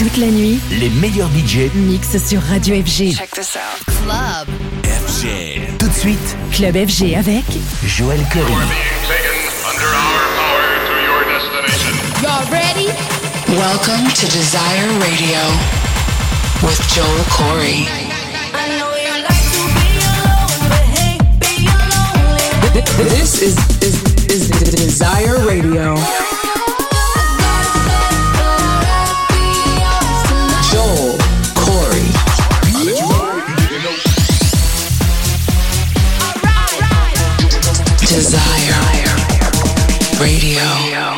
Toute la nuit, les meilleurs DJ mixent sur Radio FG. Check this out. Club. FG. Tout de suite, Club FG avec Joël Curry. being taken under our power to your destination. Y'all ready? Welcome to Desire Radio with Joel Corey. This is, is, is Desire Radio. Joel Corry. Desire Radio.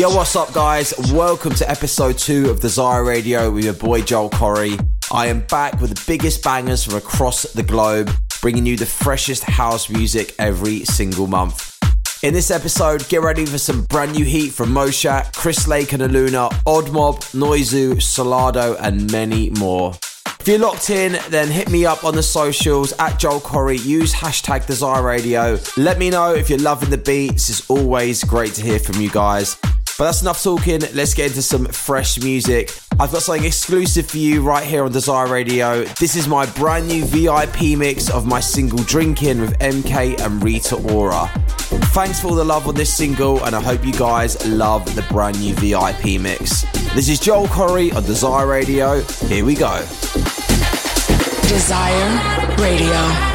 Yo, what's up, guys? Welcome to episode two of Desire Radio with your boy Joel Corry. I am back with the biggest bangers from across the globe, bringing you the freshest house music every single month. In this episode, get ready for some brand new heat from Mochakk, Chris Lake and Aluna, Odd Mob, Noizu, Solardo, and many more. If you're locked in, then hit me up on the socials at Joel Corry. Use hashtag Desire Radio. Let me know if you're loving the beats. It's always great to hear from you guys. But that's enough talking. Let's get into some fresh music. I've got something exclusive for you right here on Desire Radio. This is my brand new VIP mix of my single Drinking with MK and Rita Ora. Thanks for all the love on this single, and I hope you guys love the brand new VIP mix. This is Joel Corry on Desire Radio. Here we go. Desire Radio.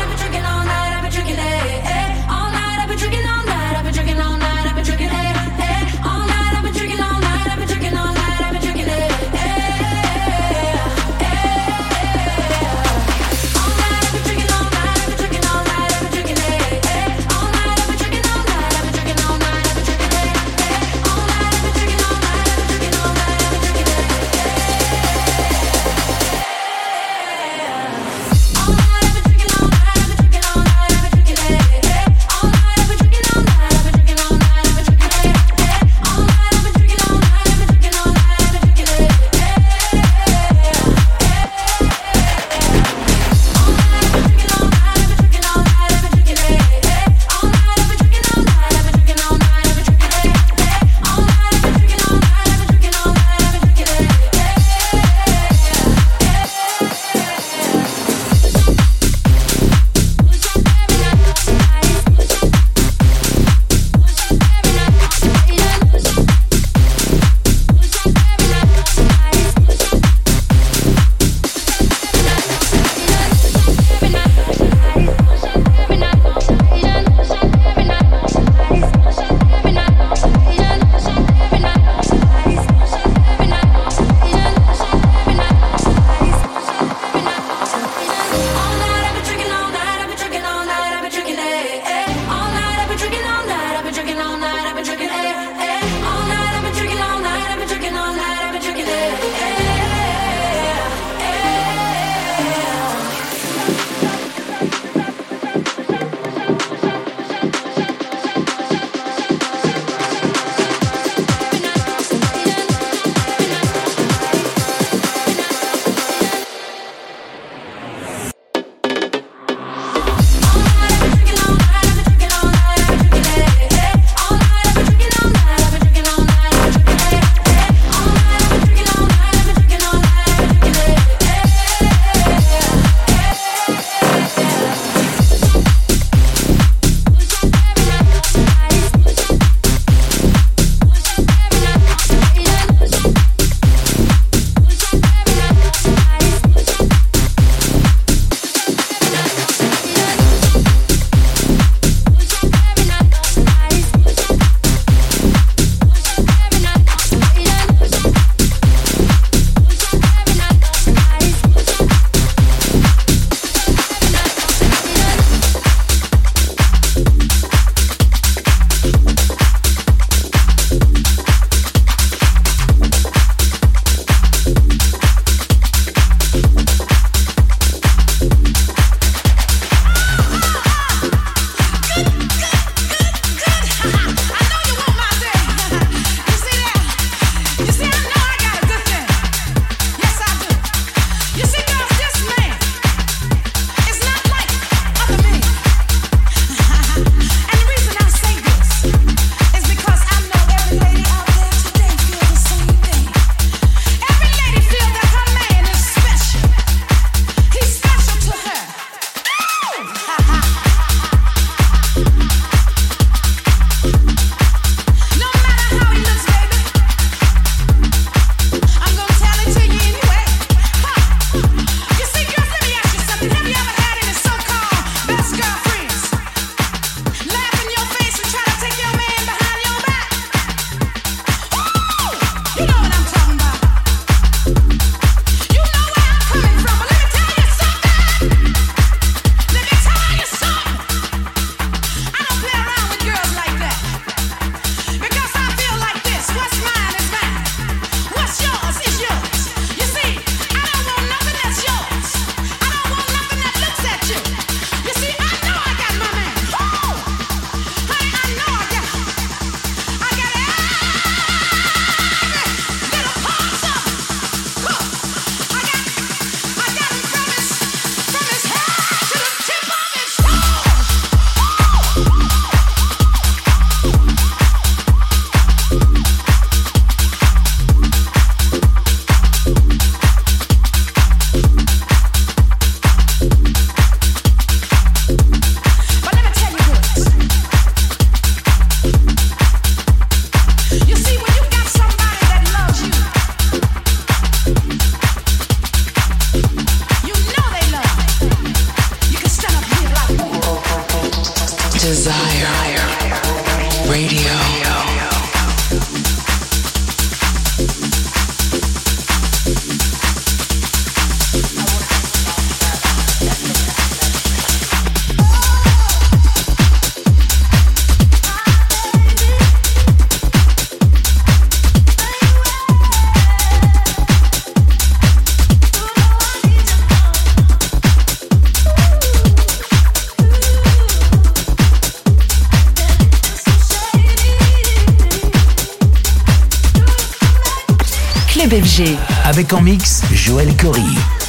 Avec en mix Joël Corrie.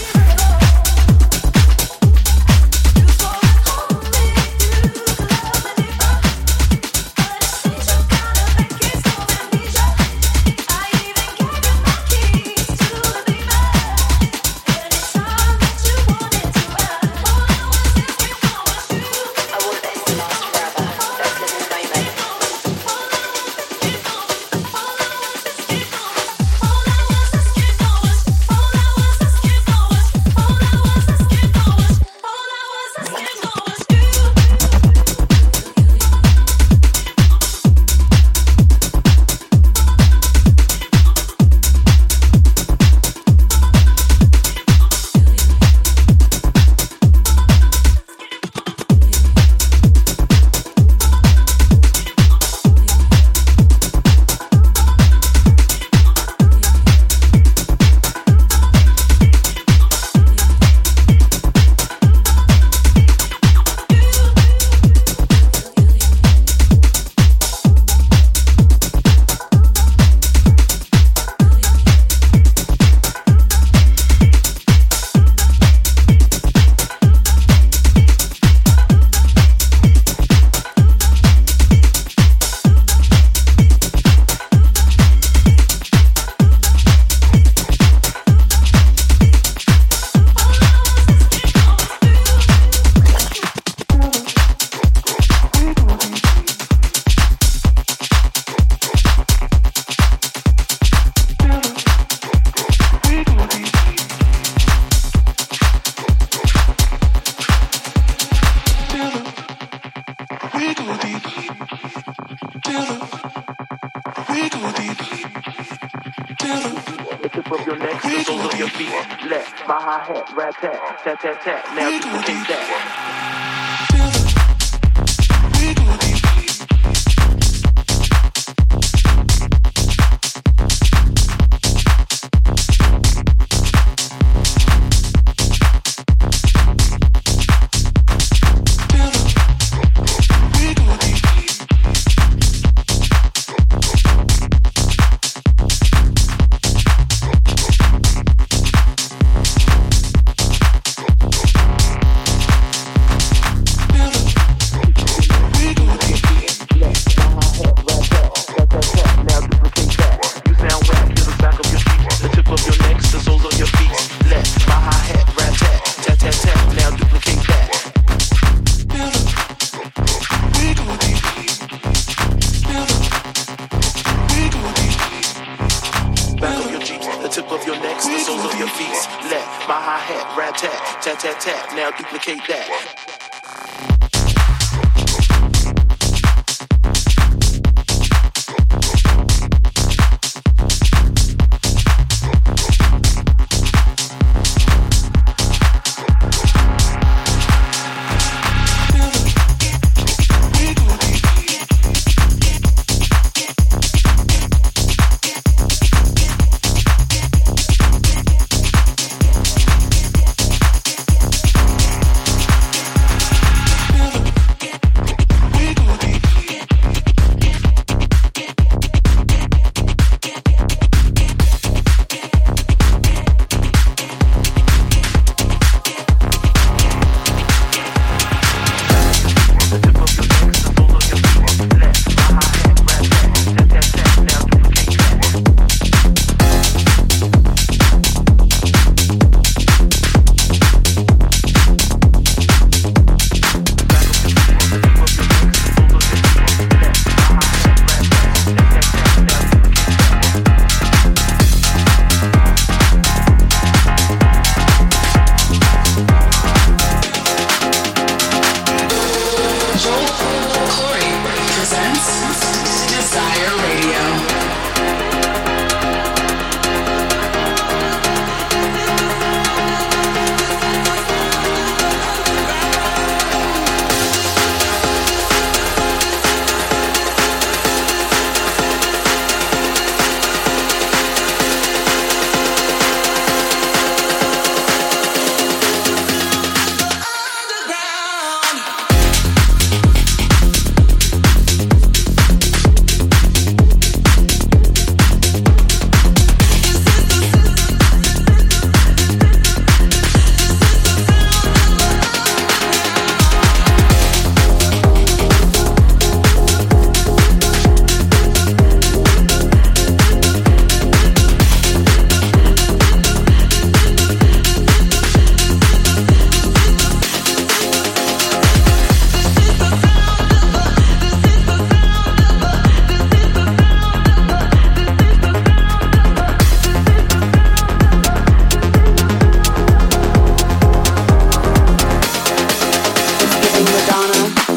your neck, the soles of your feet. Left, my hat, rat tat, tat tat tat. Now you can that.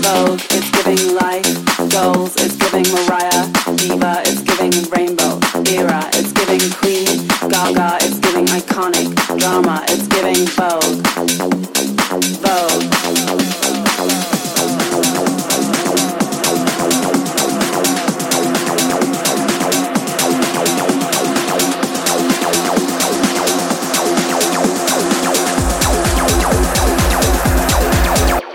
Vogue, it's giving life. Goals, it's giving Mariah. Diva, it's giving Rainbow. Era, it's giving Queen. Gaga, it's giving iconic. Drama, it's giving Vogue. Vogue.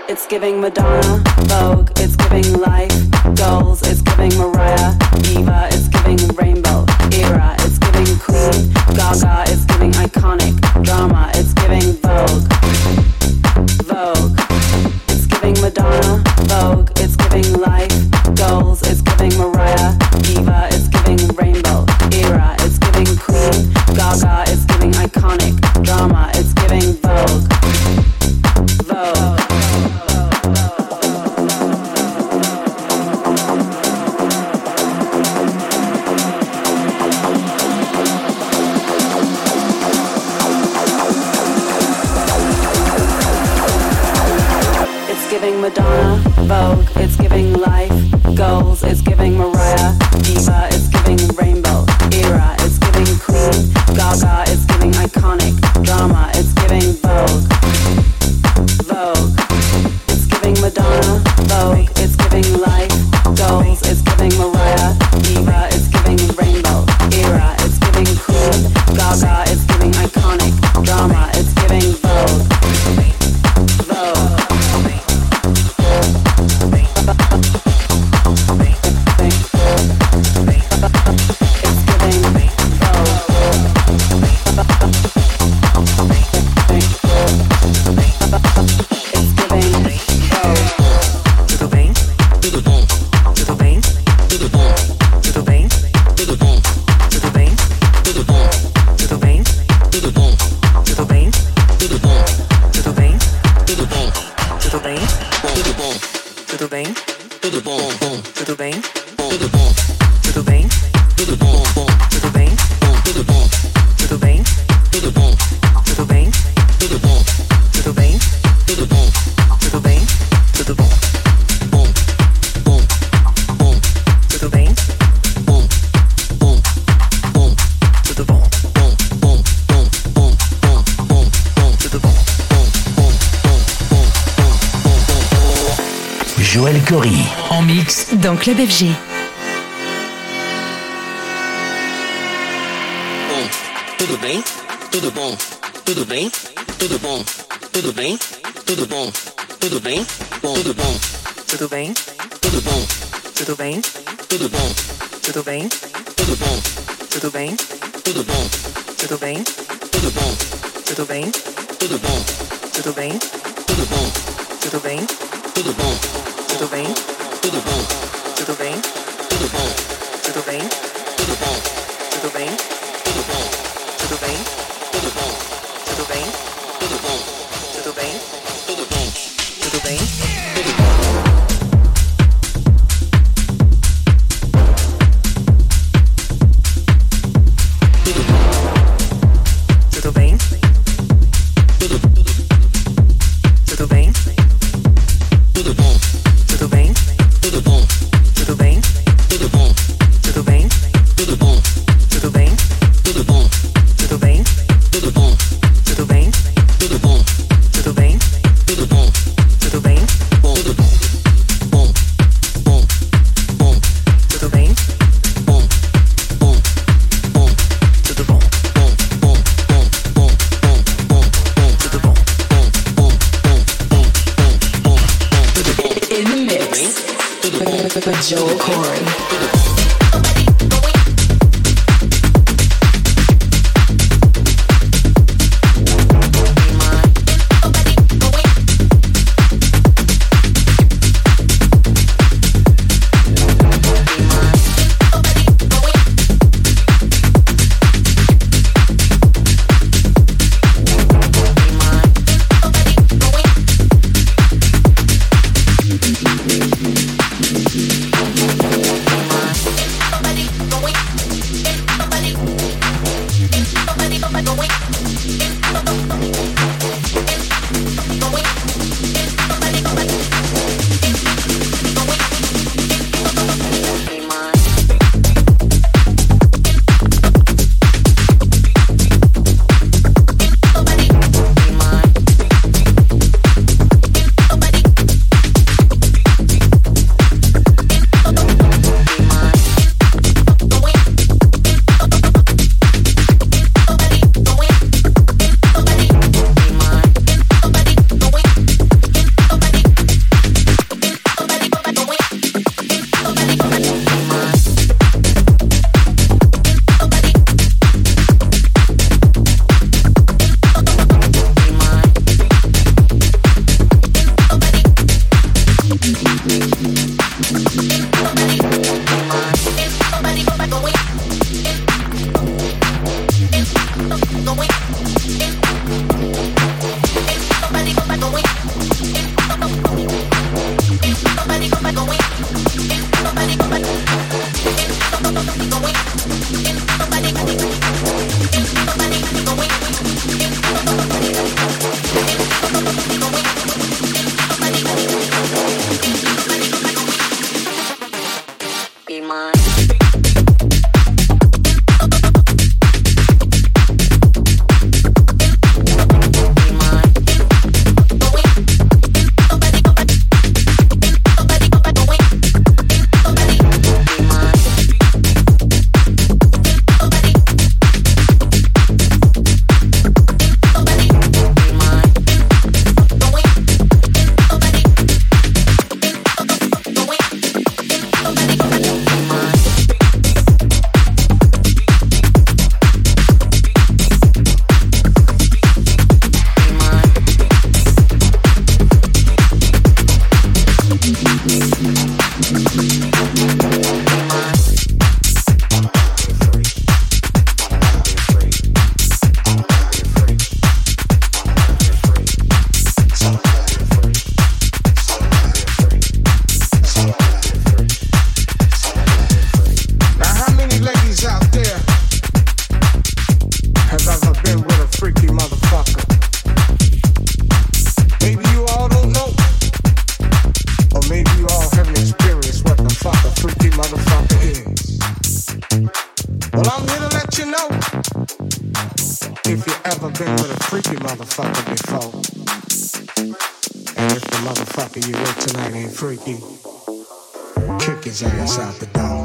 It's giving Madonna. Vogue, it's giving life. Goals, it's giving Mariah. Eva, it's giving Rainbow. Era, it's giving Queen. Gaga, it's giving iconic. Drama, it's giving Vogue. Vogue, it's giving Madonna. Vogue, it's giving life. Goals, it's giving Mariah. Eva, it's Diva, it's giving rainbow. Era, it's giving queen. Gaga, it's giving iconic. Drama, it's giving vogue. Club FG. motherfucker before. And if the motherfucker you with tonight ain't freaky, kick his ass out the door.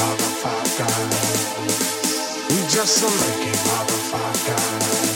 motherfucker. We just a lucky motherfucker.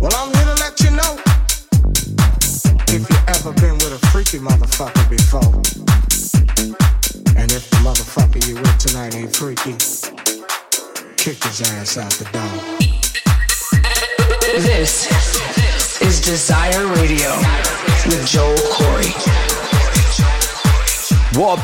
Well, I'm here to let you know if you ever been with a freaky motherfucker before. And if the motherfucker you with tonight ain't freaky, kick his ass out the door.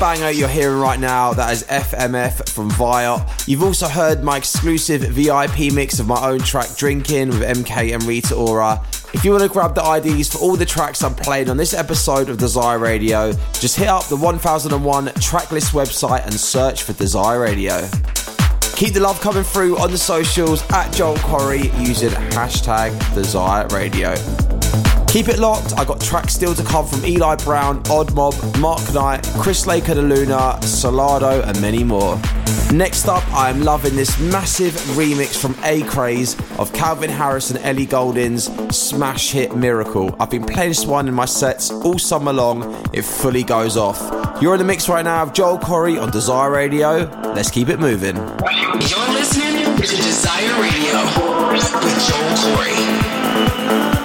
Banger you're hearing right now. That is FMF from Viot. You've also heard my exclusive VIP mix of my own track Drinking with MK and Rita Ora. If you want to grab the IDs for all the tracks I'm playing on this episode of Desire Radio, just hit up the 1001 tracklist website and search for Desire Radio. Keep the love coming through on the socials at Joel Corry using hashtag Desire Radio. Keep it locked. I got tracks still to come from Eli Brown, Odd Mob, Mark Knight, Chris Lake of the Luna, Solardo, and many more. Next up, I am loving this massive remix from ACRAZE of Calvin Harris and Ellie Goulding's smash hit Miracle. I've been playing this one in my sets all summer long. It fully goes off. You're in the mix right now of Joel Corry on Desire Radio. Let's keep it moving. You're listening to Desire Radio with Joel Corry.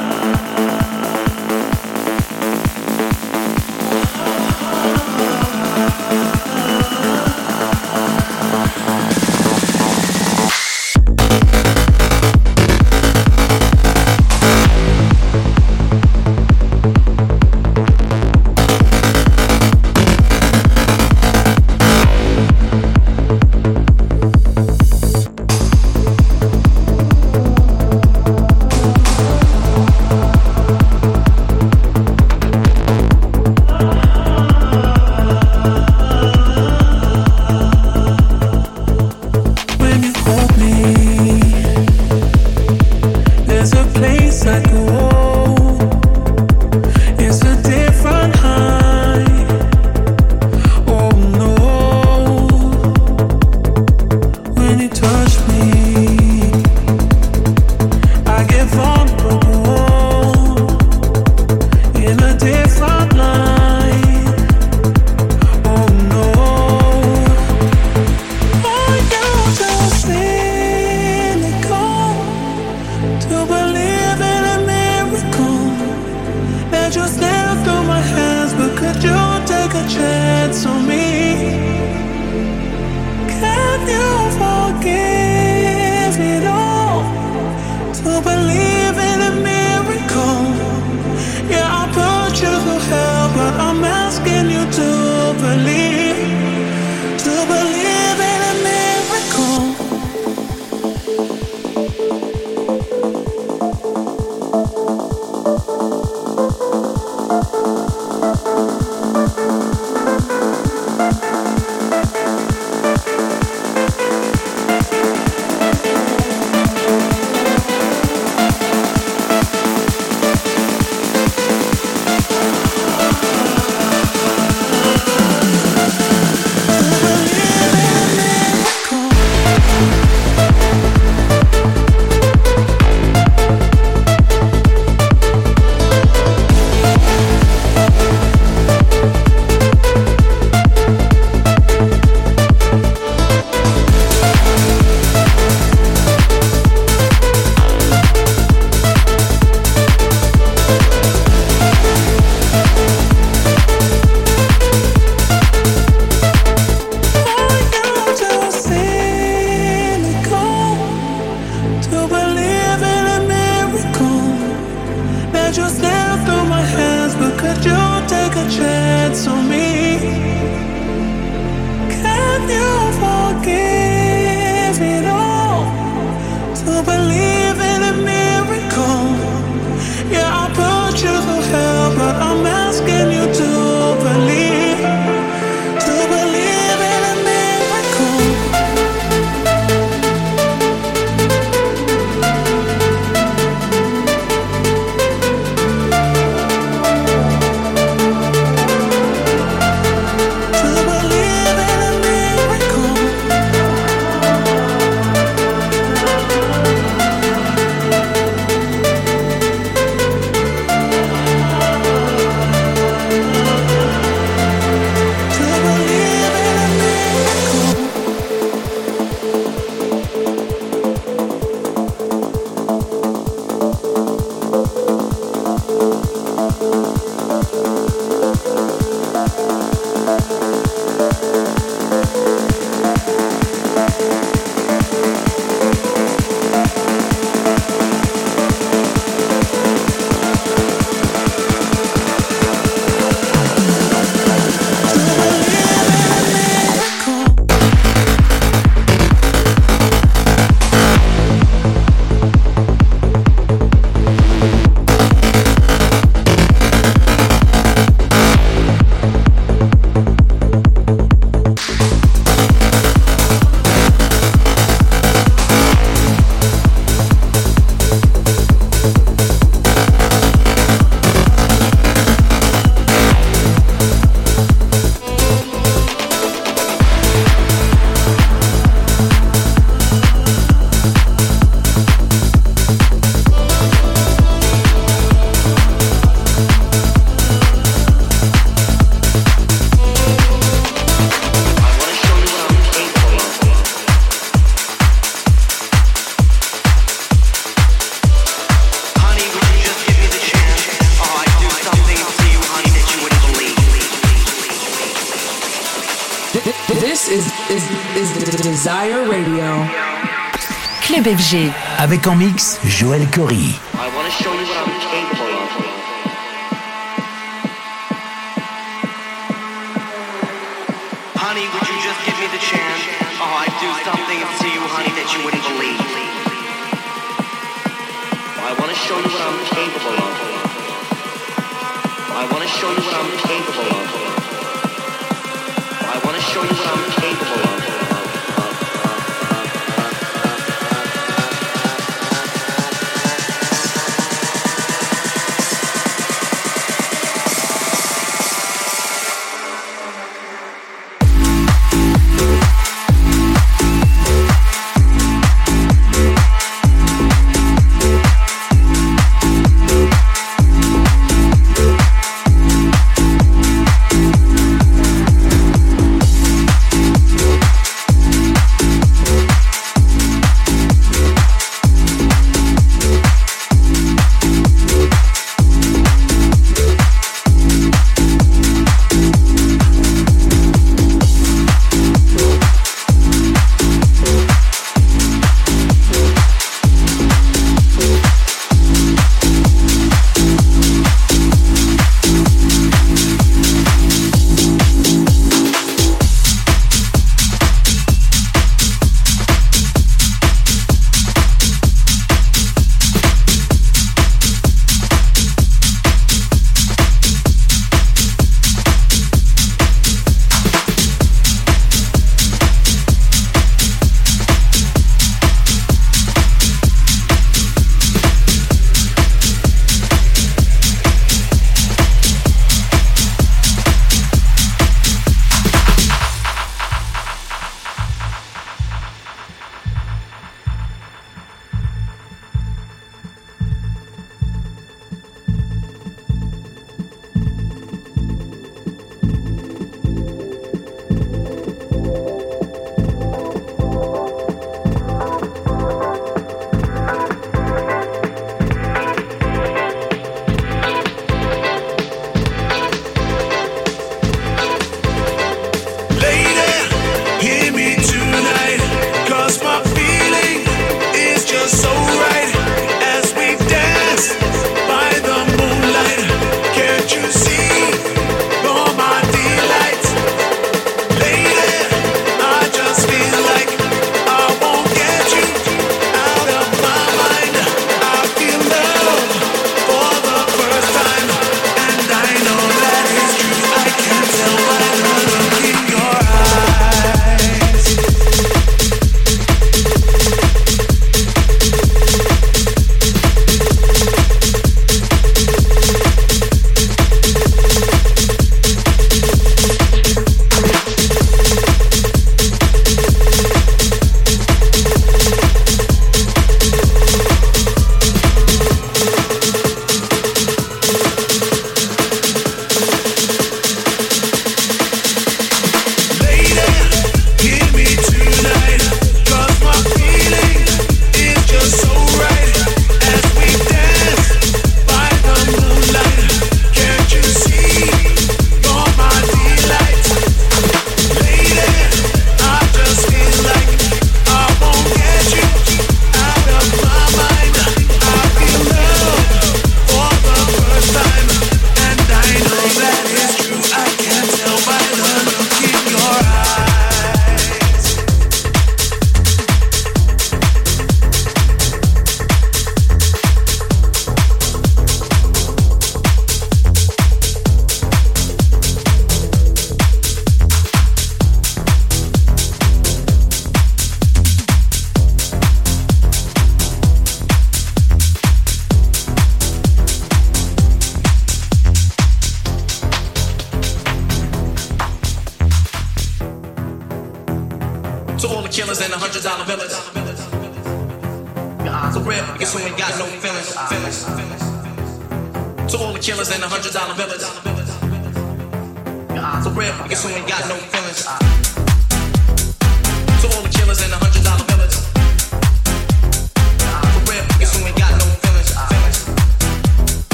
Avec en mix Joël Corry.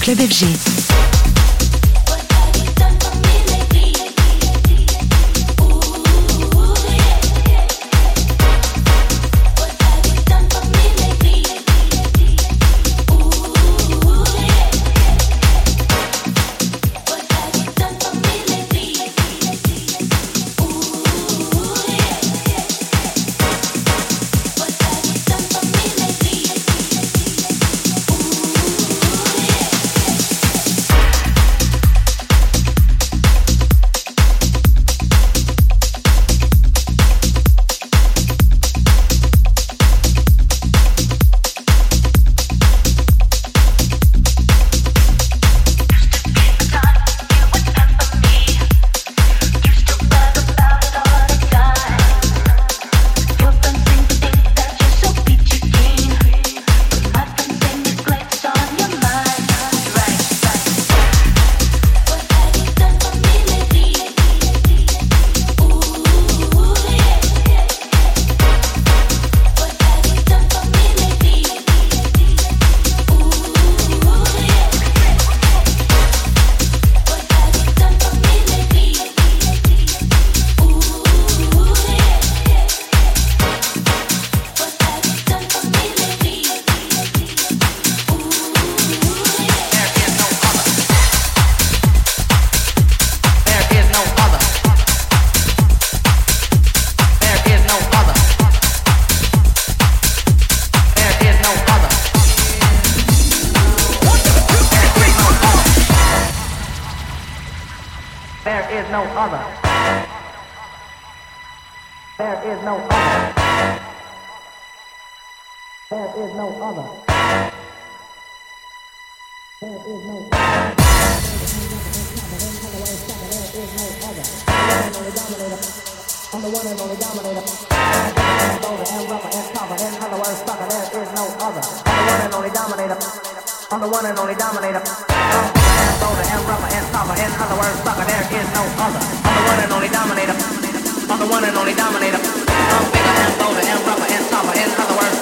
Club FG. There is no other. There is no other. I'm the one and only dominator. Boulder and rubber and copper. In other words, sucker, there is no other. I'm the one and only dominator. I'm the one and only dominator. and rougher and tougher. In other words, sucker, there is no other. I'm the one and only dominator. I'm the one and only dominator. I'm bigger and bolder and rougher and tougher. In other words,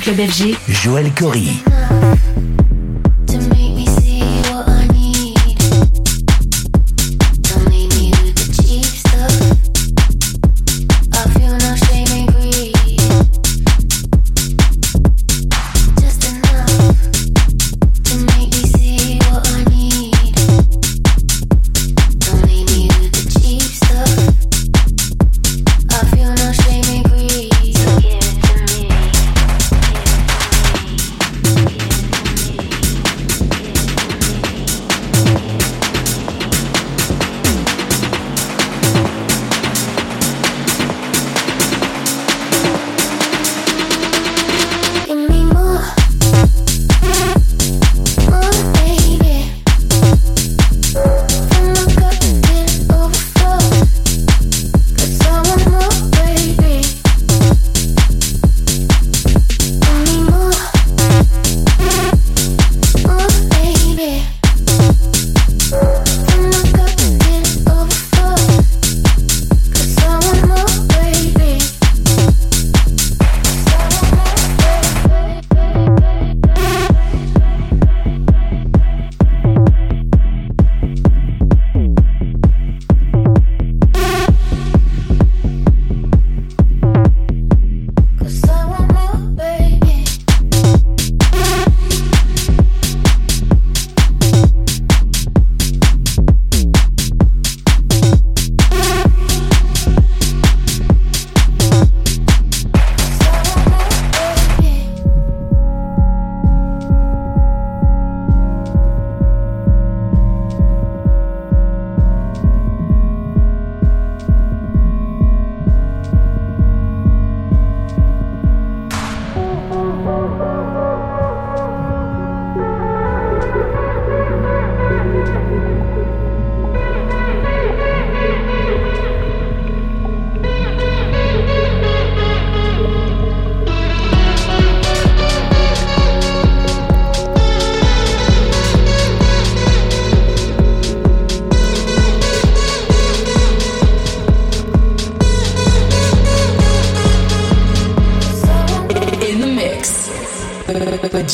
club FG, Joël Corry.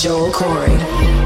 Joel Corry.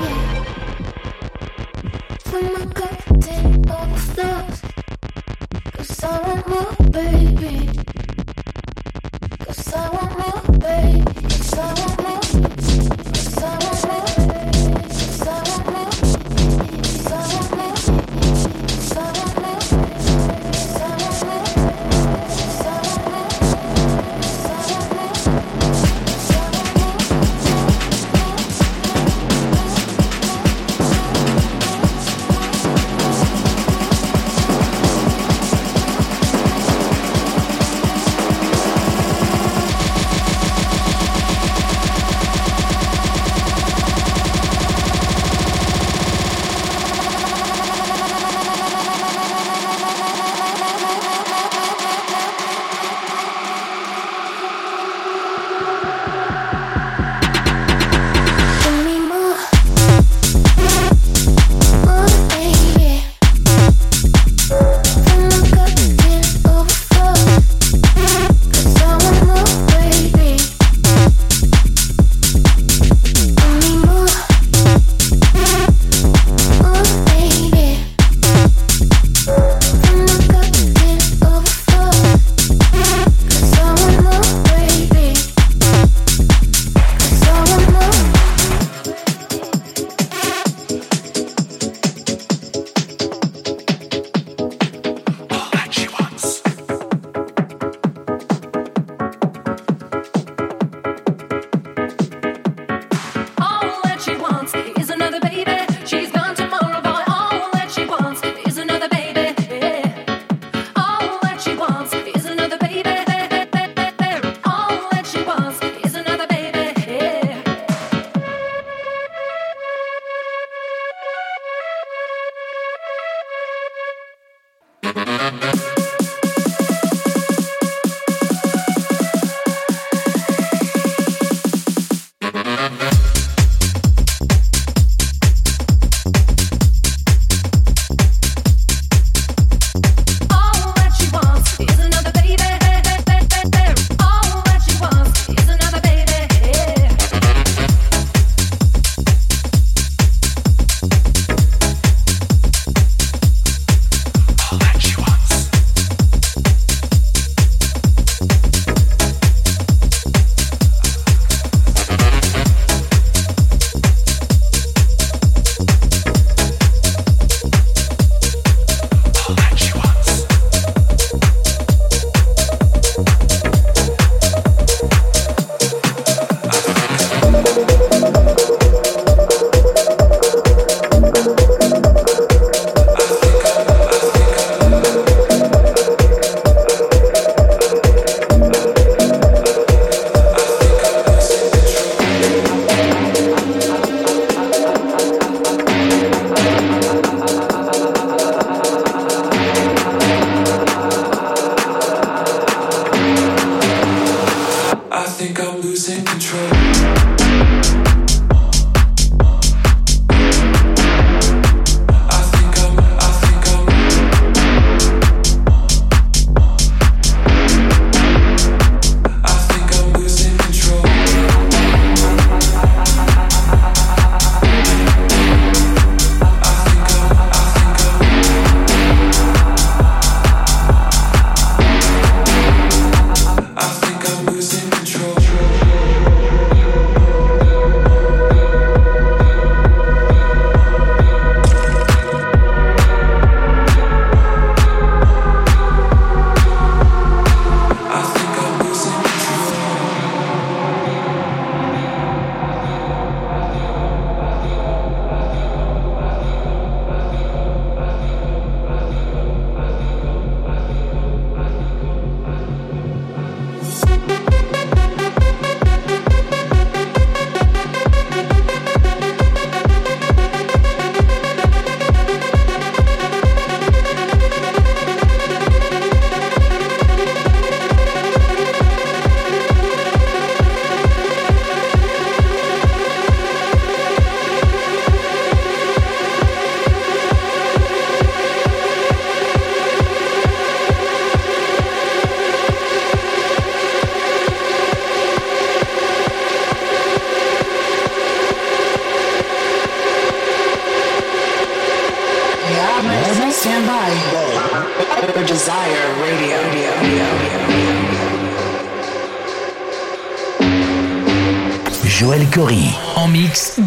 Thank you.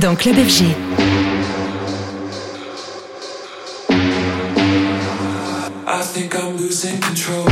Dans Club FG. I think I'm losing control.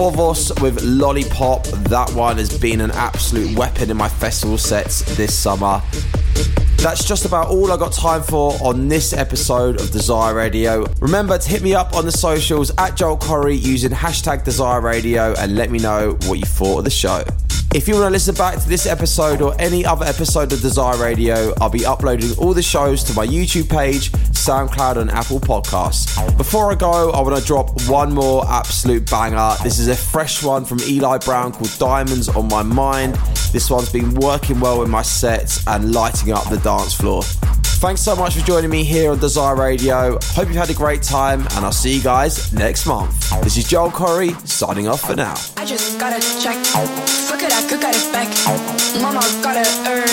Fovos with Lollipop. That one has been an absolute weapon in my festival sets this summer. That's just about all I got time for on this episode of Desire Radio. Remember to hit me up on the socials at Joel Corry using hashtag Desire Radio and let me know what you thought of the show. If you want to listen back to this episode or any other episode of Desire Radio, I'll be uploading all the shows to my YouTube page, SoundCloud, and Apple Podcasts. Before I go, I want to drop one more absolute banger. This is a fresh one from Eli Brown called Diamonds on My Mind. This one's been working well in my sets and lighting up the dance floor. Thanks so much for joining me here on Desire Radio. Hope you've had a great time, and I'll see you guys next month. This is Joel Corry, signing off for now. I just gotta check. Fuck it, I could got it back. Mama gotta earn.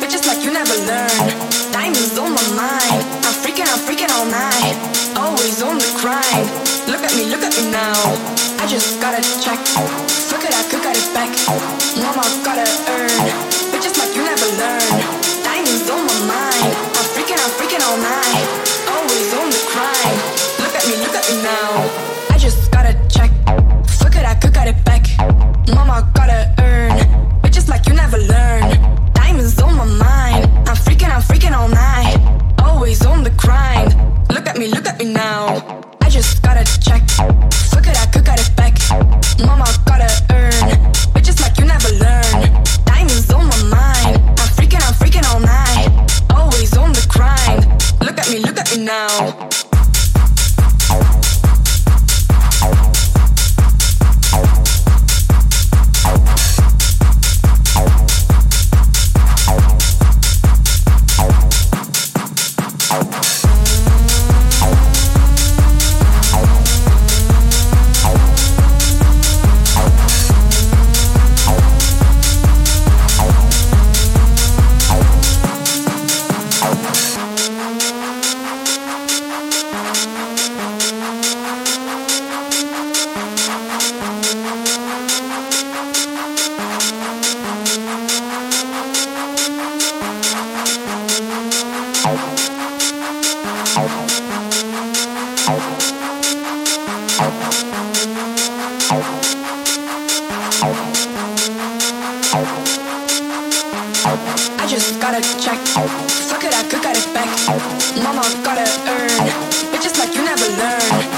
Bitches like you never learn. Diamonds on my mind. Freaking, all night. Always on the grind. Look at me, look at me now. I just gotta check. Fuck it, I could got it back. Mama gotta earn. Bitches like you never learn. Diamonds on my mind. I'm freaking, I'm freaking all night. Always on the grind. Look at me, look at me now. I just gotta check. Fuck it, I could got it back. Mama me, now. I just gotta check. Fuck it, I I just gotta check. Fuck it, I could got it back. Mama gotta earn. Bitches like you never learn.